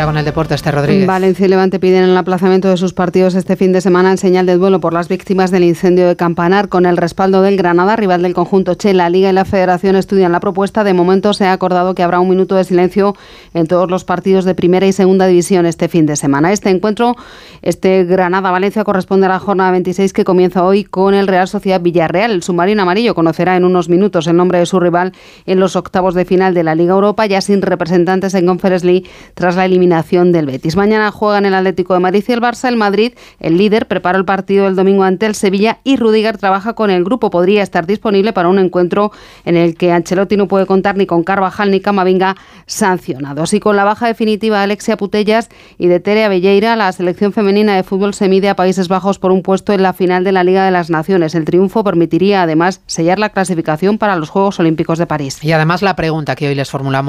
ya con el deporte, este Rodríguez. Valencia y Levante piden el aplazamiento de sus partidos este fin de semana en señal de duelo por las víctimas del incendio de Campanar, con el respaldo del Granada, rival del conjunto Che. La Liga y la Federación estudian la propuesta. De momento se ha acordado que habrá un minuto de silencio en todos los partidos de primera y segunda división este fin de semana. Este encuentro, este Granada-Valencia, corresponde a la jornada 26 que comienza hoy con el Real Sociedad Villarreal. El submarino amarillo conocerá en unos minutos el nombre de su rival en los octavos de final de la Liga Europa, ya sin representantes en Conference League tras la eliminación del Betis. Mañana juegan el Atlético de Madrid y el Barça. El Madrid, el líder, prepara el partido el domingo ante el Sevilla y Rudiger trabaja con el grupo. Podría estar disponible para un encuentro en el que Ancelotti no puede contar ni con Carvajal ni Camavinga sancionados. Y con la baja definitiva de Alexia Putellas y de Tere Avelleira, la selección femenina de fútbol se mide a Países Bajos por un puesto en la final de la Liga de las Naciones. El triunfo permitiría además sellar la clasificación para los Juegos Olímpicos de París. Y además la pregunta que hoy les formulamos